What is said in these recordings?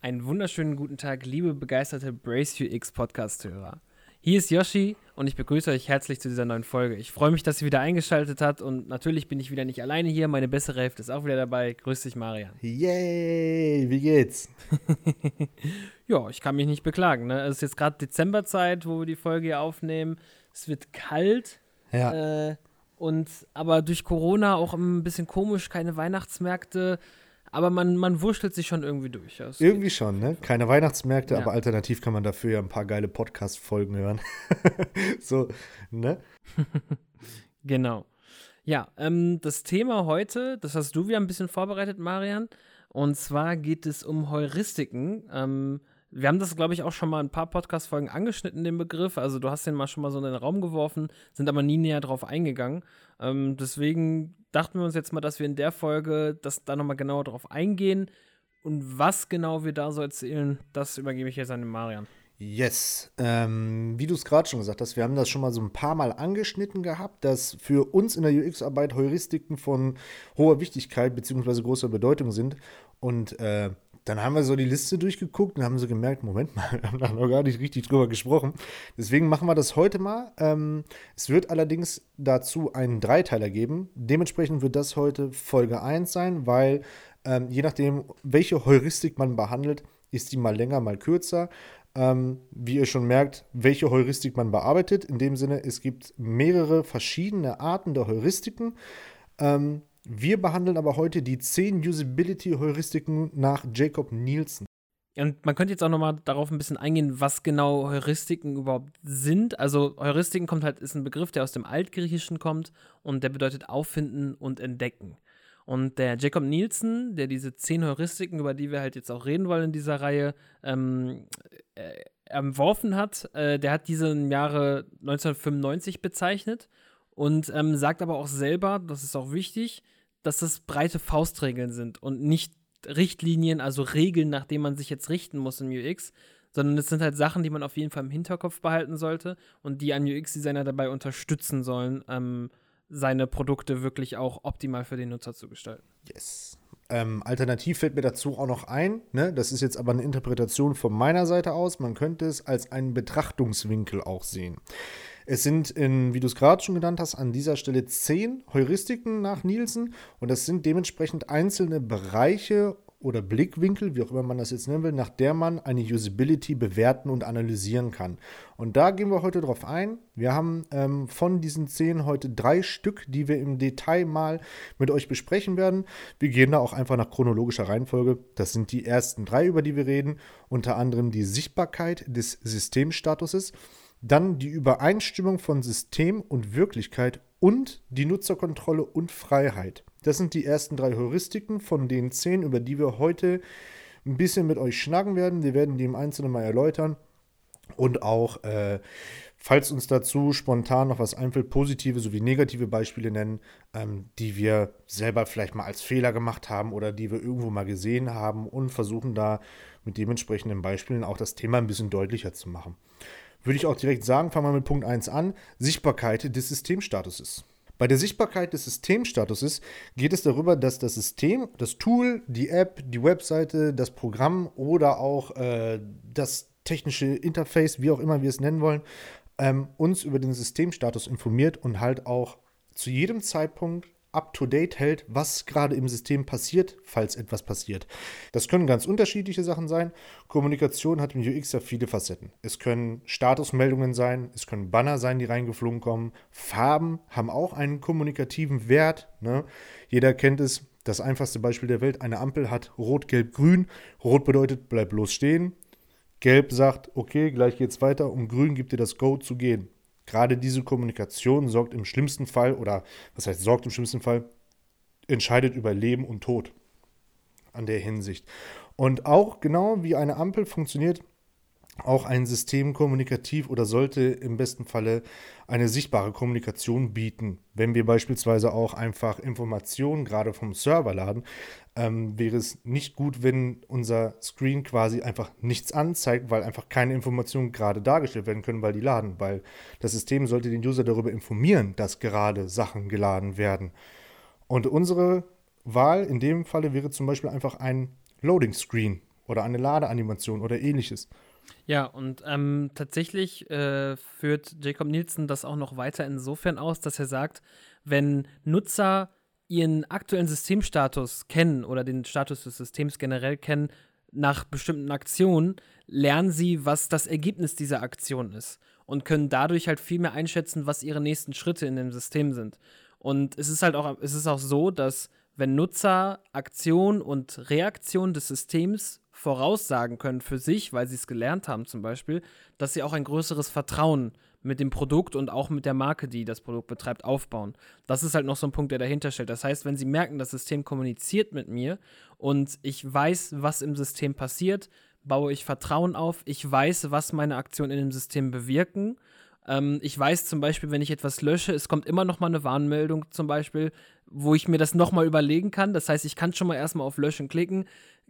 Einen wunderschönen guten Tag, liebe begeisterte Brace UX Podcast-Hörer. Hier ist Yoshi und ich begrüße euch herzlich zu dieser neuen Folge. Ich freue mich, dass ihr wieder eingeschaltet habt und natürlich bin ich wieder nicht alleine hier. Meine bessere Hälfte ist auch wieder dabei. Grüß dich, Marian. Yay, wie geht's? ja, ich kann mich nicht beklagen. Ne? Es ist jetzt gerade Dezemberzeit, wo wir die Folge hier aufnehmen. Es wird kalt. Ja. Äh, und aber durch Corona auch ein bisschen komisch, keine Weihnachtsmärkte. Aber man, man wurschtelt sich schon irgendwie durch. Ja, irgendwie schon, ne? Keine Weihnachtsmärkte, Ja. aber alternativ kann man dafür ja ein paar geile Podcast-Folgen hören. so, ne? Genau. Ja, ähm, das Thema heute, das hast du wieder ein bisschen vorbereitet, Marian. Und zwar geht es um Heuristiken. Ähm, wir haben das, glaube ich, auch schon mal in ein paar Podcast-Folgen angeschnitten, den Begriff. Also du hast den mal schon mal so in den Raum geworfen, sind aber nie näher drauf eingegangen. Ähm, deswegen dachten wir uns jetzt mal, dass wir in der Folge das da nochmal genauer drauf eingehen. Und was genau wir da so erzählen, das übergebe ich jetzt an den Marian. Yes. Ähm, wie du es gerade schon gesagt hast, wir haben das schon mal so ein paar Mal angeschnitten gehabt, dass für uns in der UX-Arbeit Heuristiken von hoher Wichtigkeit bzw. großer Bedeutung sind. Und äh, dann haben wir so die Liste durchgeguckt und haben so gemerkt, Moment mal, wir haben da noch gar nicht richtig drüber gesprochen. Deswegen machen wir das heute mal. Ähm, es wird allerdings dazu einen Dreiteiler geben. Dementsprechend wird das heute Folge 1 sein, weil ähm, je nachdem, welche Heuristik man behandelt, ist die mal länger, mal kürzer. Ähm, wie ihr schon merkt, welche Heuristik man bearbeitet. In dem Sinne, es gibt mehrere verschiedene Arten der Heuristiken. Ähm, wir behandeln aber heute die 10 Usability-Heuristiken nach Jacob Nielsen. Und man könnte jetzt auch noch mal darauf ein bisschen eingehen, was genau Heuristiken überhaupt sind. Also Heuristiken kommt halt, ist ein Begriff, der aus dem Altgriechischen kommt und der bedeutet auffinden und entdecken. Und der Jacob Nielsen, der diese zehn Heuristiken, über die wir halt jetzt auch reden wollen in dieser Reihe, ähm, äh, entworfen hat, äh, der hat diese im Jahre 1995 bezeichnet und ähm, sagt aber auch selber, das ist auch wichtig, dass das breite Faustregeln sind und nicht Richtlinien, also Regeln, nach denen man sich jetzt richten muss im UX, sondern es sind halt Sachen, die man auf jeden Fall im Hinterkopf behalten sollte und die einen UX-Designer dabei unterstützen sollen, ähm, seine Produkte wirklich auch optimal für den Nutzer zu gestalten. Yes. Ähm, alternativ fällt mir dazu auch noch ein, ne? das ist jetzt aber eine Interpretation von meiner Seite aus, man könnte es als einen Betrachtungswinkel auch sehen. Es sind, in, wie du es gerade schon genannt hast, an dieser Stelle zehn Heuristiken nach Nielsen und das sind dementsprechend einzelne Bereiche oder Blickwinkel, wie auch immer man das jetzt nennen will, nach der man eine Usability bewerten und analysieren kann. Und da gehen wir heute drauf ein. Wir haben ähm, von diesen zehn heute drei Stück, die wir im Detail mal mit euch besprechen werden. Wir gehen da auch einfach nach chronologischer Reihenfolge. Das sind die ersten drei, über die wir reden. Unter anderem die Sichtbarkeit des Systemstatuses. Dann die Übereinstimmung von System und Wirklichkeit und die Nutzerkontrolle und Freiheit. Das sind die ersten drei Heuristiken von den zehn, über die wir heute ein bisschen mit euch schnacken werden. Wir werden die im Einzelnen mal erläutern. Und auch, äh, falls uns dazu spontan noch was einfällt, positive sowie negative Beispiele nennen, ähm, die wir selber vielleicht mal als Fehler gemacht haben oder die wir irgendwo mal gesehen haben und versuchen da mit dementsprechenden Beispielen auch das Thema ein bisschen deutlicher zu machen würde ich auch direkt sagen, fangen wir mit Punkt 1 an, Sichtbarkeit des Systemstatuses. Bei der Sichtbarkeit des Systemstatuses geht es darüber, dass das System, das Tool, die App, die Webseite, das Programm oder auch äh, das technische Interface, wie auch immer wir es nennen wollen, ähm, uns über den Systemstatus informiert und halt auch zu jedem Zeitpunkt up-to-date hält, was gerade im System passiert, falls etwas passiert. Das können ganz unterschiedliche Sachen sein. Kommunikation hat im UX ja viele Facetten. Es können Statusmeldungen sein, es können Banner sein, die reingeflogen kommen. Farben haben auch einen kommunikativen Wert. Ne? Jeder kennt es. Das einfachste Beispiel der Welt, eine Ampel hat Rot, Gelb, Grün. Rot bedeutet, bleib bloß stehen. Gelb sagt, okay, gleich geht's weiter. Und Grün gibt dir das Go zu gehen. Gerade diese Kommunikation sorgt im schlimmsten Fall, oder was heißt sorgt im schlimmsten Fall, entscheidet über Leben und Tod an der Hinsicht. Und auch genau wie eine Ampel funktioniert auch ein System kommunikativ oder sollte im besten Falle eine sichtbare Kommunikation bieten. Wenn wir beispielsweise auch einfach Informationen gerade vom Server laden, ähm, wäre es nicht gut, wenn unser Screen quasi einfach nichts anzeigt, weil einfach keine Informationen gerade dargestellt werden können, weil die laden. Weil das System sollte den User darüber informieren, dass gerade Sachen geladen werden. Und unsere Wahl in dem Falle wäre zum Beispiel einfach ein Loading Screen oder eine Ladeanimation oder ähnliches. Ja, und ähm, tatsächlich äh, führt Jacob Nielsen das auch noch weiter insofern aus, dass er sagt, wenn Nutzer ihren aktuellen Systemstatus kennen oder den Status des Systems generell kennen, nach bestimmten Aktionen, lernen sie, was das Ergebnis dieser Aktion ist und können dadurch halt viel mehr einschätzen, was ihre nächsten Schritte in dem System sind. Und es ist halt auch, es ist auch so, dass wenn Nutzer Aktion und Reaktion des Systems voraussagen können für sich, weil sie es gelernt haben zum Beispiel, dass sie auch ein größeres Vertrauen mit dem Produkt und auch mit der Marke, die das Produkt betreibt, aufbauen. Das ist halt noch so ein Punkt, der dahinter steht. Das heißt, wenn sie merken, das System kommuniziert mit mir und ich weiß, was im System passiert, baue ich Vertrauen auf, ich weiß, was meine Aktionen in dem System bewirken. Ähm, ich weiß zum Beispiel, wenn ich etwas lösche, es kommt immer noch mal eine Warnmeldung zum Beispiel, wo ich mir das noch mal überlegen kann. Das heißt, ich kann schon mal erstmal auf Löschen klicken,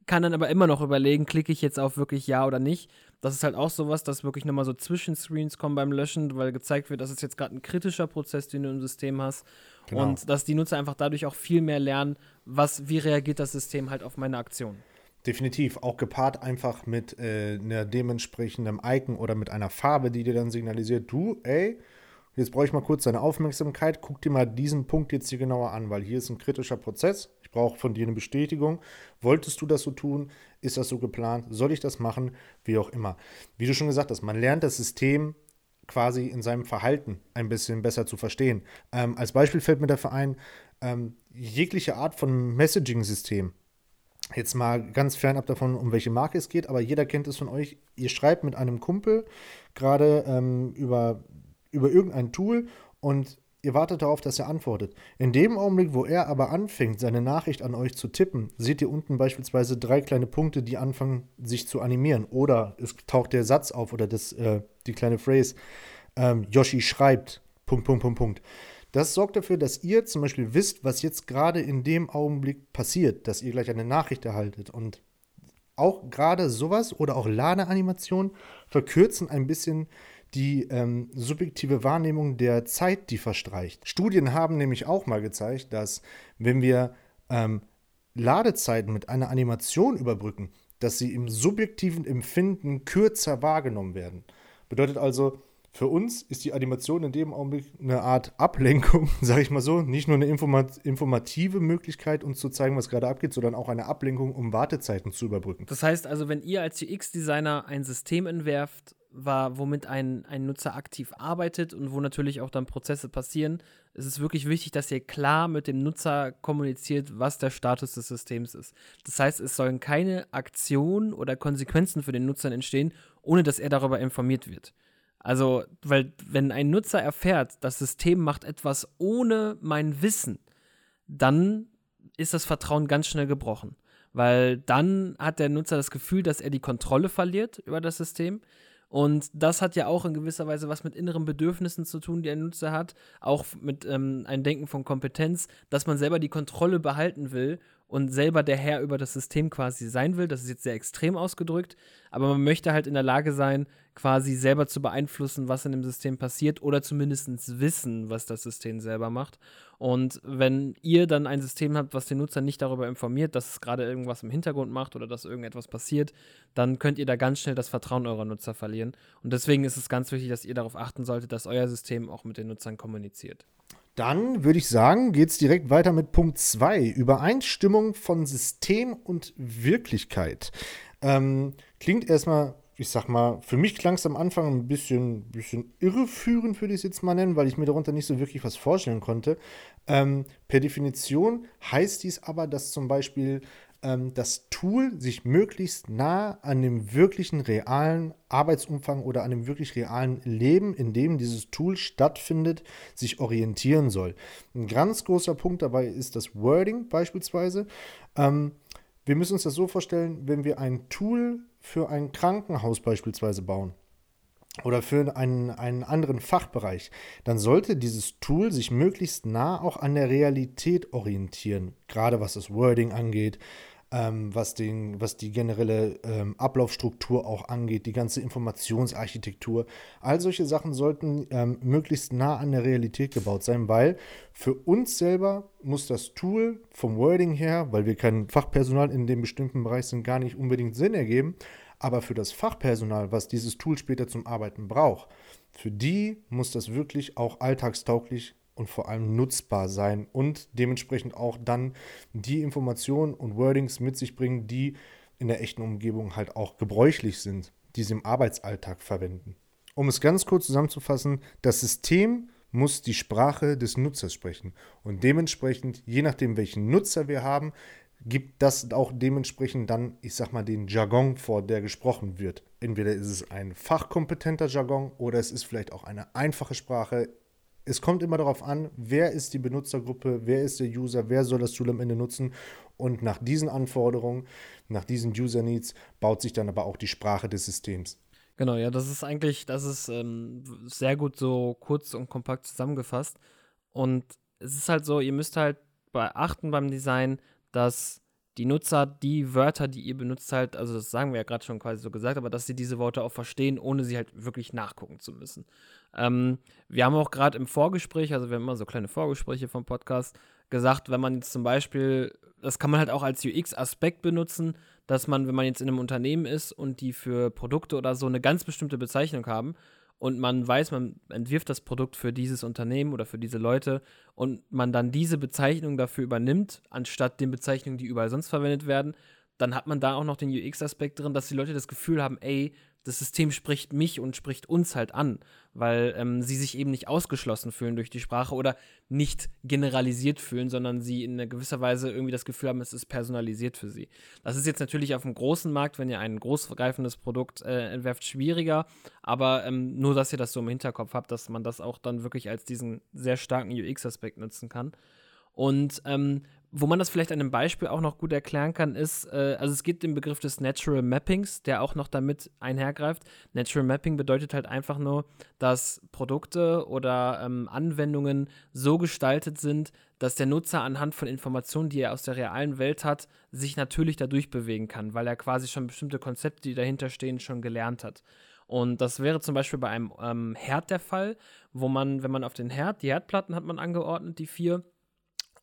kann dann aber immer noch überlegen, klicke ich jetzt auf wirklich Ja oder nicht. Das ist halt auch sowas, dass wirklich nochmal so Zwischenscreens kommen beim Löschen, weil gezeigt wird, dass es jetzt gerade ein kritischer Prozess, den du im System hast. Genau. Und dass die Nutzer einfach dadurch auch viel mehr lernen, was, wie reagiert das System halt auf meine Aktion. Definitiv, auch gepaart einfach mit äh, einer dementsprechenden Icon oder mit einer Farbe, die dir dann signalisiert, du, ey, jetzt brauche ich mal kurz deine Aufmerksamkeit, guck dir mal diesen Punkt jetzt hier genauer an, weil hier ist ein kritischer Prozess, ich brauche von dir eine Bestätigung. Wolltest du das so tun? Ist das so geplant? Soll ich das machen? Wie auch immer. Wie du schon gesagt hast, man lernt das System quasi in seinem Verhalten ein bisschen besser zu verstehen. Ähm, als Beispiel fällt mir dafür ein, ähm, jegliche Art von Messaging-System, jetzt mal ganz fernab davon, um welche Marke es geht, aber jeder kennt es von euch, ihr schreibt mit einem Kumpel gerade ähm, über, über irgendein Tool und Ihr wartet darauf, dass er antwortet. In dem Augenblick, wo er aber anfängt, seine Nachricht an euch zu tippen, seht ihr unten beispielsweise drei kleine Punkte, die anfangen, sich zu animieren. Oder es taucht der Satz auf oder das, äh, die kleine Phrase, ähm, Yoshi schreibt, Punkt, Punkt, Punkt, Punkt. Das sorgt dafür, dass ihr zum Beispiel wisst, was jetzt gerade in dem Augenblick passiert, dass ihr gleich eine Nachricht erhaltet. Und auch gerade sowas oder auch Ladeanimationen verkürzen ein bisschen die ähm, subjektive Wahrnehmung der Zeit, die verstreicht. Studien haben nämlich auch mal gezeigt, dass wenn wir ähm, Ladezeiten mit einer Animation überbrücken, dass sie im subjektiven Empfinden kürzer wahrgenommen werden. Bedeutet also, für uns ist die Animation in dem Augenblick eine Art Ablenkung, sage ich mal so. Nicht nur eine informat informative Möglichkeit, uns zu zeigen, was gerade abgeht, sondern auch eine Ablenkung, um Wartezeiten zu überbrücken. Das heißt also, wenn ihr als UX-Designer ein System entwerft, war, womit ein, ein Nutzer aktiv arbeitet und wo natürlich auch dann Prozesse passieren, ist es wirklich wichtig, dass ihr klar mit dem Nutzer kommuniziert, was der Status des Systems ist. Das heißt, es sollen keine Aktionen oder Konsequenzen für den Nutzer entstehen, ohne dass er darüber informiert wird. Also, weil wenn ein Nutzer erfährt, das System macht etwas ohne mein Wissen, dann ist das Vertrauen ganz schnell gebrochen. Weil dann hat der Nutzer das Gefühl, dass er die Kontrolle verliert über das System und das hat ja auch in gewisser Weise was mit inneren Bedürfnissen zu tun, die ein Nutzer hat. Auch mit ähm, einem Denken von Kompetenz, dass man selber die Kontrolle behalten will und selber der Herr über das System quasi sein will. Das ist jetzt sehr extrem ausgedrückt, aber man möchte halt in der Lage sein, quasi selber zu beeinflussen, was in dem System passiert oder zumindest wissen, was das System selber macht. Und wenn ihr dann ein System habt, was den Nutzer nicht darüber informiert, dass es gerade irgendwas im Hintergrund macht oder dass irgendetwas passiert, dann könnt ihr da ganz schnell das Vertrauen eurer Nutzer verlieren. Und deswegen ist es ganz wichtig, dass ihr darauf achten solltet, dass euer System auch mit den Nutzern kommuniziert. Dann würde ich sagen, geht es direkt weiter mit Punkt 2. Übereinstimmung von System und Wirklichkeit. Ähm, klingt erstmal, ich sag mal, für mich klang es am Anfang ein bisschen, bisschen irreführend, würde ich es jetzt mal nennen, weil ich mir darunter nicht so wirklich was vorstellen konnte. Ähm, per Definition heißt dies aber, dass zum Beispiel ähm, das Tool sich möglichst nah an dem wirklichen realen Arbeitsumfang oder an dem wirklich realen Leben, in dem dieses Tool stattfindet, sich orientieren soll. Ein ganz großer Punkt dabei ist das Wording beispielsweise. Ähm, wir müssen uns das so vorstellen, wenn wir ein Tool für ein Krankenhaus beispielsweise bauen oder für einen, einen anderen Fachbereich, dann sollte dieses Tool sich möglichst nah auch an der Realität orientieren, gerade was das Wording angeht, ähm, was, den, was die generelle ähm, Ablaufstruktur auch angeht, die ganze Informationsarchitektur. All solche Sachen sollten ähm, möglichst nah an der Realität gebaut sein, weil für uns selber muss das Tool vom Wording her, weil wir kein Fachpersonal in dem bestimmten Bereich sind, gar nicht unbedingt Sinn ergeben. Aber für das Fachpersonal, was dieses Tool später zum Arbeiten braucht, für die muss das wirklich auch alltagstauglich und vor allem nutzbar sein und dementsprechend auch dann die Informationen und Wordings mit sich bringen, die in der echten Umgebung halt auch gebräuchlich sind, die sie im Arbeitsalltag verwenden. Um es ganz kurz zusammenzufassen, das System muss die Sprache des Nutzers sprechen und dementsprechend, je nachdem welchen Nutzer wir haben, gibt das auch dementsprechend dann, ich sag mal, den Jargon vor, der gesprochen wird. Entweder ist es ein fachkompetenter Jargon oder es ist vielleicht auch eine einfache Sprache es kommt immer darauf an, wer ist die Benutzergruppe, wer ist der User, wer soll das Tool am Ende nutzen. Und nach diesen Anforderungen, nach diesen User Needs, baut sich dann aber auch die Sprache des Systems. Genau, ja, das ist eigentlich, das ist ähm, sehr gut so kurz und kompakt zusammengefasst. Und es ist halt so, ihr müsst halt beachten beim Design, dass die Nutzer die Wörter, die ihr benutzt, halt, also das sagen wir ja gerade schon quasi so gesagt, aber dass sie diese Worte auch verstehen, ohne sie halt wirklich nachgucken zu müssen. Ähm, wir haben auch gerade im Vorgespräch, also wir haben immer so kleine Vorgespräche vom Podcast, gesagt, wenn man jetzt zum Beispiel, das kann man halt auch als UX-Aspekt benutzen, dass man, wenn man jetzt in einem Unternehmen ist und die für Produkte oder so eine ganz bestimmte Bezeichnung haben und man weiß, man entwirft das Produkt für dieses Unternehmen oder für diese Leute und man dann diese Bezeichnung dafür übernimmt, anstatt den Bezeichnungen, die überall sonst verwendet werden, dann hat man da auch noch den UX-Aspekt drin, dass die Leute das Gefühl haben, ey, das System spricht mich und spricht uns halt an, weil ähm, sie sich eben nicht ausgeschlossen fühlen durch die Sprache oder nicht generalisiert fühlen, sondern sie in gewisser Weise irgendwie das Gefühl haben, es ist personalisiert für sie. Das ist jetzt natürlich auf dem großen Markt, wenn ihr ein großgreifendes Produkt äh, entwerft, schwieriger, aber ähm, nur, dass ihr das so im Hinterkopf habt, dass man das auch dann wirklich als diesen sehr starken UX-Aspekt nutzen kann. Und ähm, wo man das vielleicht an einem Beispiel auch noch gut erklären kann, ist, äh, also es gibt den Begriff des Natural Mappings, der auch noch damit einhergreift. Natural Mapping bedeutet halt einfach nur, dass Produkte oder ähm, Anwendungen so gestaltet sind, dass der Nutzer anhand von Informationen, die er aus der realen Welt hat, sich natürlich dadurch bewegen kann, weil er quasi schon bestimmte Konzepte, die dahinter stehen, schon gelernt hat. Und das wäre zum Beispiel bei einem ähm, Herd der Fall, wo man, wenn man auf den Herd, die Herdplatten hat man angeordnet, die vier,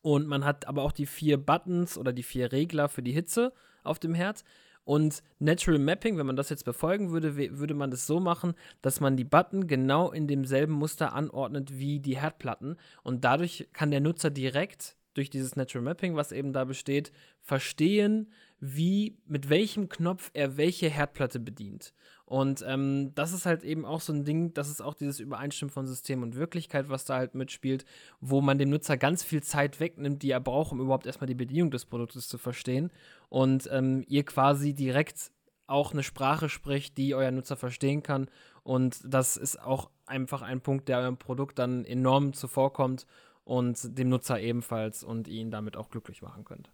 und man hat aber auch die vier Buttons oder die vier Regler für die Hitze auf dem Herd. Und Natural Mapping, wenn man das jetzt befolgen würde, würde man das so machen, dass man die Button genau in demselben Muster anordnet wie die Herdplatten. Und dadurch kann der Nutzer direkt durch dieses Natural Mapping, was eben da besteht, verstehen, wie, mit welchem Knopf er welche Herdplatte bedient. Und ähm, das ist halt eben auch so ein Ding, das ist auch dieses Übereinstimmen von System und Wirklichkeit, was da halt mitspielt, wo man dem Nutzer ganz viel Zeit wegnimmt, die er braucht, um überhaupt erstmal die Bedienung des Produktes zu verstehen. Und ähm, ihr quasi direkt auch eine Sprache spricht, die euer Nutzer verstehen kann. Und das ist auch einfach ein Punkt, der eurem Produkt dann enorm zuvorkommt und dem Nutzer ebenfalls und ihn damit auch glücklich machen könnt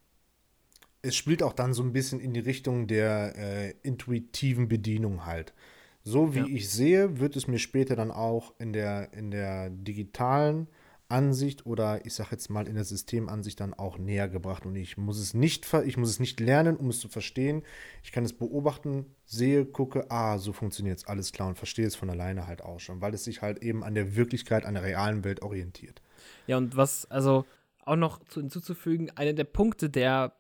es spielt auch dann so ein bisschen in die Richtung der äh, intuitiven Bedienung halt. So wie ja. ich sehe, wird es mir später dann auch in der, in der digitalen Ansicht oder ich sage jetzt mal in der Systemansicht dann auch näher gebracht und ich muss es nicht ich muss es nicht lernen, um es zu verstehen. Ich kann es beobachten, sehe, gucke, ah, so funktioniert es, alles klar und verstehe es von alleine halt auch schon, weil es sich halt eben an der Wirklichkeit, an der realen Welt orientiert. Ja, und was also auch noch hinzuzufügen, einer der Punkte, der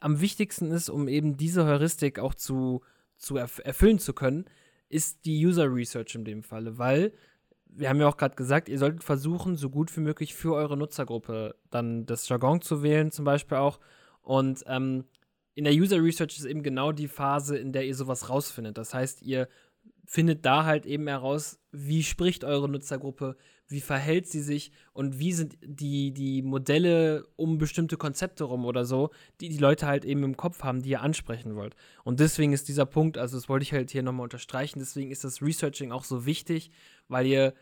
am wichtigsten ist, um eben diese Heuristik auch zu, zu erf erfüllen zu können, ist die User Research in dem Falle, weil wir haben ja auch gerade gesagt, ihr solltet versuchen, so gut wie möglich für eure Nutzergruppe dann das Jargon zu wählen, zum Beispiel auch. Und ähm, in der User Research ist eben genau die Phase, in der ihr sowas rausfindet. Das heißt, ihr findet da halt eben heraus, wie spricht eure Nutzergruppe, wie verhält sie sich und wie sind die, die Modelle um bestimmte Konzepte rum oder so, die die Leute halt eben im Kopf haben, die ihr ansprechen wollt. Und deswegen ist dieser Punkt, also das wollte ich halt hier nochmal unterstreichen, deswegen ist das Researching auch so wichtig, weil ihr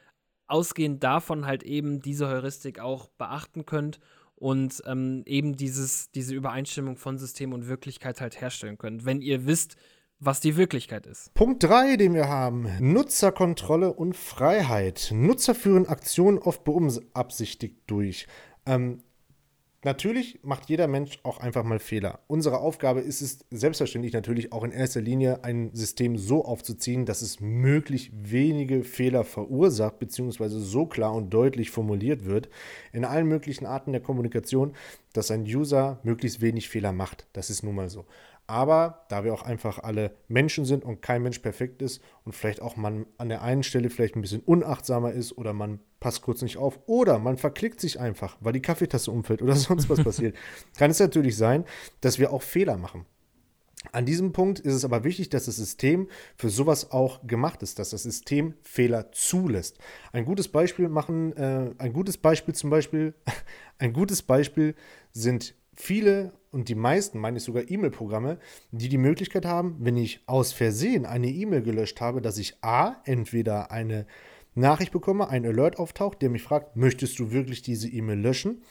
ausgehend davon halt eben diese Heuristik auch beachten könnt und ähm, eben dieses, diese Übereinstimmung von System und Wirklichkeit halt herstellen könnt. Wenn ihr wisst, was die Wirklichkeit ist. Punkt 3, den wir haben, Nutzerkontrolle und Freiheit. Nutzer führen Aktionen oft beabsichtigt durch. Ähm, Natürlich macht jeder Mensch auch einfach mal Fehler. Unsere Aufgabe ist es selbstverständlich natürlich auch in erster Linie ein System so aufzuziehen, dass es möglich wenige Fehler verursacht, beziehungsweise so klar und deutlich formuliert wird, in allen möglichen Arten der Kommunikation, dass ein User möglichst wenig Fehler macht. Das ist nun mal so. Aber da wir auch einfach alle Menschen sind und kein Mensch perfekt ist und vielleicht auch man an der einen Stelle vielleicht ein bisschen unachtsamer ist oder man passt kurz nicht auf oder man verklickt sich einfach, weil die Kaffeetasse umfällt oder sonst was passiert, kann es natürlich sein, dass wir auch Fehler machen. An diesem Punkt ist es aber wichtig, dass das System für sowas auch gemacht ist, dass das System Fehler zulässt. Ein gutes Beispiel machen, äh, ein gutes Beispiel zum Beispiel, ein gutes Beispiel sind viele und die meisten, meine ich sogar E-Mail-Programme, die die Möglichkeit haben, wenn ich aus Versehen eine E-Mail gelöscht habe, dass ich A, entweder eine Nachricht bekomme, ein Alert auftaucht, der mich fragt, möchtest du wirklich diese E-Mail löschen?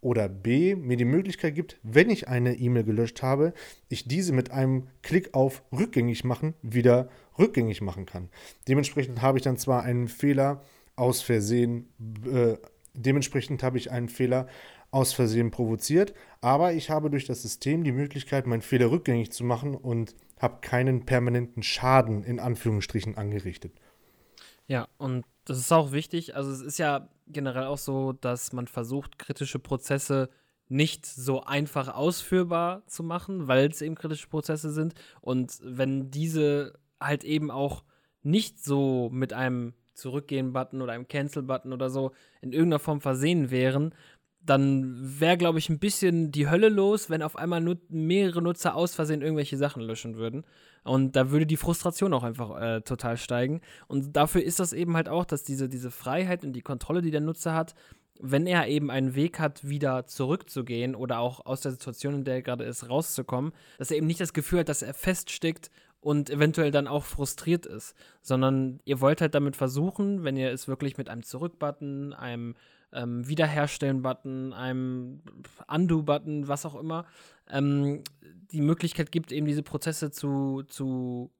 Oder B, mir die Möglichkeit gibt, wenn ich eine E-Mail gelöscht habe, ich diese mit einem Klick auf rückgängig machen wieder rückgängig machen kann. Dementsprechend habe ich dann zwar einen Fehler aus Versehen, äh, dementsprechend habe ich einen Fehler aus Versehen provoziert, aber ich habe durch das System die Möglichkeit, meinen Fehler rückgängig zu machen und habe keinen permanenten Schaden in Anführungsstrichen angerichtet. Ja, und das ist auch wichtig. Also es ist ja generell auch so, dass man versucht, kritische Prozesse nicht so einfach ausführbar zu machen, weil es eben kritische Prozesse sind. Und wenn diese halt eben auch nicht so mit einem Zurückgehen-Button oder einem Cancel-Button oder so in irgendeiner Form versehen wären, dann wäre, glaube ich, ein bisschen die Hölle los, wenn auf einmal nur mehrere Nutzer aus Versehen irgendwelche Sachen löschen würden. Und da würde die Frustration auch einfach äh, total steigen. Und dafür ist das eben halt auch, dass diese, diese Freiheit und die Kontrolle, die der Nutzer hat, wenn er eben einen Weg hat, wieder zurückzugehen oder auch aus der Situation, in der er gerade ist, rauszukommen, dass er eben nicht das Gefühl hat, dass er feststeckt und eventuell dann auch frustriert ist, sondern ihr wollt halt damit versuchen, wenn ihr es wirklich mit einem Zurück-Button, einem ähm, Wiederherstellen-Button, einem Undo-Button, was auch immer, ähm, die Möglichkeit gibt, eben diese Prozesse zu, zu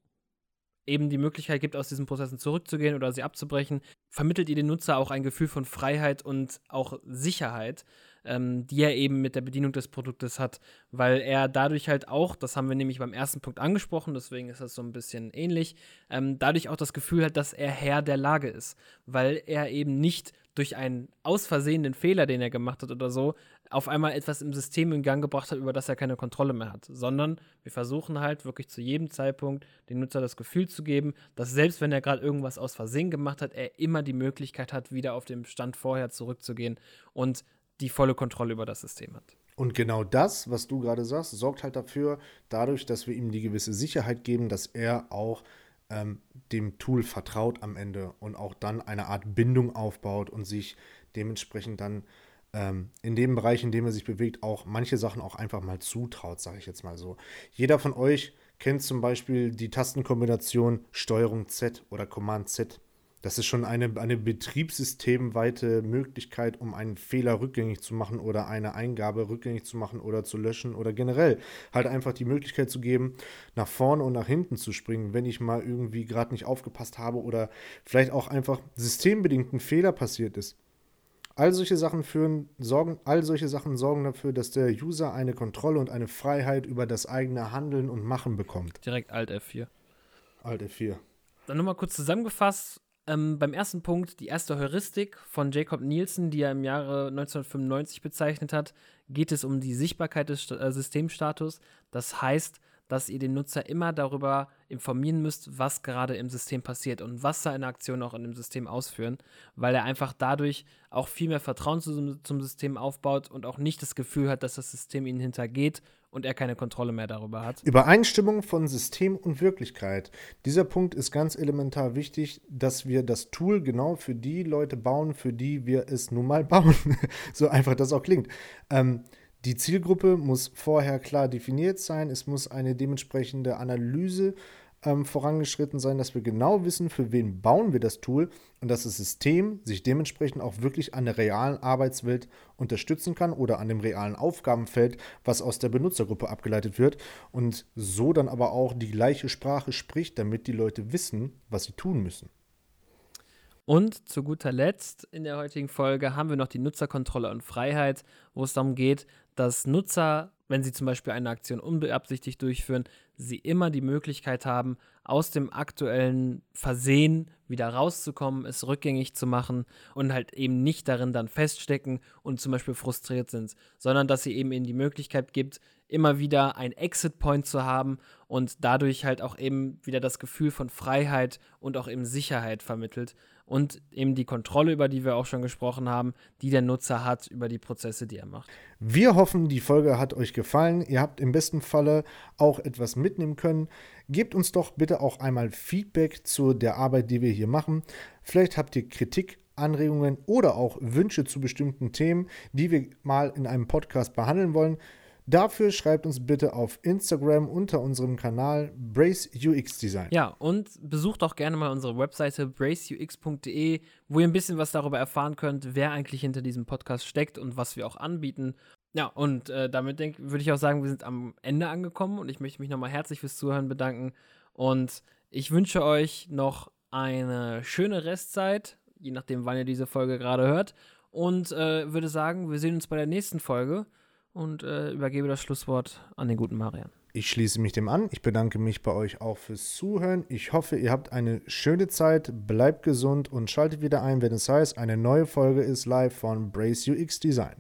eben die Möglichkeit gibt, aus diesen Prozessen zurückzugehen oder sie abzubrechen, vermittelt ihr den Nutzer auch ein Gefühl von Freiheit und auch Sicherheit, ähm, die er eben mit der Bedienung des Produktes hat, weil er dadurch halt auch, das haben wir nämlich beim ersten Punkt angesprochen, deswegen ist das so ein bisschen ähnlich, ähm, dadurch auch das Gefühl hat, dass er Herr der Lage ist, weil er eben nicht durch einen aus Versehen Fehler, den er gemacht hat oder so, auf einmal etwas im System in Gang gebracht hat, über das er keine Kontrolle mehr hat. Sondern wir versuchen halt wirklich zu jedem Zeitpunkt dem Nutzer das Gefühl zu geben, dass selbst wenn er gerade irgendwas aus Versehen gemacht hat, er immer die Möglichkeit hat, wieder auf den Stand vorher zurückzugehen und die volle Kontrolle über das System hat. Und genau das, was du gerade sagst, sorgt halt dafür, dadurch, dass wir ihm die gewisse Sicherheit geben, dass er auch ähm, dem Tool vertraut am Ende und auch dann eine Art Bindung aufbaut und sich dementsprechend dann ähm, in dem Bereich, in dem er sich bewegt, auch manche Sachen auch einfach mal zutraut, sage ich jetzt mal so. Jeder von euch kennt zum Beispiel die Tastenkombination Steuerung Z oder Command Z. Das ist schon eine, eine betriebssystemweite Möglichkeit, um einen Fehler rückgängig zu machen oder eine Eingabe rückgängig zu machen oder zu löschen oder generell halt einfach die Möglichkeit zu geben, nach vorne und nach hinten zu springen, wenn ich mal irgendwie gerade nicht aufgepasst habe oder vielleicht auch einfach systembedingt ein Fehler passiert ist. All solche Sachen führen, sorgen, all solche Sachen sorgen dafür, dass der User eine Kontrolle und eine Freiheit über das eigene Handeln und Machen bekommt. Direkt Alt F4. Alt F4. Dann nochmal kurz zusammengefasst, ähm, beim ersten Punkt, die erste Heuristik von Jacob Nielsen, die er im Jahre 1995 bezeichnet hat, geht es um die Sichtbarkeit des äh, Systemstatus. Das heißt, dass ihr den Nutzer immer darüber informieren müsst, was gerade im System passiert und was seine Aktionen auch in dem System ausführen, weil er einfach dadurch auch viel mehr Vertrauen zu, zum System aufbaut und auch nicht das Gefühl hat, dass das System ihn hintergeht und er keine Kontrolle mehr darüber hat. Übereinstimmung von System und Wirklichkeit. Dieser Punkt ist ganz elementar wichtig, dass wir das Tool genau für die Leute bauen, für die wir es nun mal bauen. so einfach das auch klingt. Ähm, die Zielgruppe muss vorher klar definiert sein. Es muss eine dementsprechende Analyse ähm, vorangeschritten sein, dass wir genau wissen, für wen bauen wir das Tool und dass das System sich dementsprechend auch wirklich an der realen Arbeitswelt unterstützen kann oder an dem realen Aufgabenfeld, was aus der Benutzergruppe abgeleitet wird und so dann aber auch die gleiche Sprache spricht, damit die Leute wissen, was sie tun müssen. Und zu guter Letzt in der heutigen Folge haben wir noch die Nutzerkontrolle und Freiheit, wo es darum geht, dass Nutzer, wenn sie zum Beispiel eine Aktion unbeabsichtigt durchführen, sie immer die Möglichkeit haben, aus dem aktuellen Versehen wieder rauszukommen, es rückgängig zu machen und halt eben nicht darin dann feststecken und zum Beispiel frustriert sind, sondern dass sie eben ihnen die Möglichkeit gibt, immer wieder ein Exit-Point zu haben und dadurch halt auch eben wieder das Gefühl von Freiheit und auch eben Sicherheit vermittelt und eben die Kontrolle, über die wir auch schon gesprochen haben, die der Nutzer hat über die Prozesse, die er macht. Wir hoffen, die Folge hat euch gefallen. Ihr habt im besten Falle auch etwas mitnehmen können. Gebt uns doch bitte auch einmal Feedback zu der Arbeit, die wir hier machen. Vielleicht habt ihr Kritik, Anregungen oder auch Wünsche zu bestimmten Themen, die wir mal in einem Podcast behandeln wollen. Dafür schreibt uns bitte auf Instagram unter unserem Kanal Brace UX Design. Ja, und besucht auch gerne mal unsere Webseite braceux.de, wo ihr ein bisschen was darüber erfahren könnt, wer eigentlich hinter diesem Podcast steckt und was wir auch anbieten. Ja, und äh, damit würde ich auch sagen, wir sind am Ende angekommen und ich möchte mich nochmal herzlich fürs Zuhören bedanken. Und ich wünsche euch noch eine schöne Restzeit, je nachdem, wann ihr diese Folge gerade hört. Und äh, würde sagen, wir sehen uns bei der nächsten Folge und äh, übergebe das Schlusswort an den guten Marian. Ich schließe mich dem an. Ich bedanke mich bei euch auch fürs Zuhören. Ich hoffe, ihr habt eine schöne Zeit, bleibt gesund und schaltet wieder ein, wenn es heißt, eine neue Folge ist live von Brace UX Design.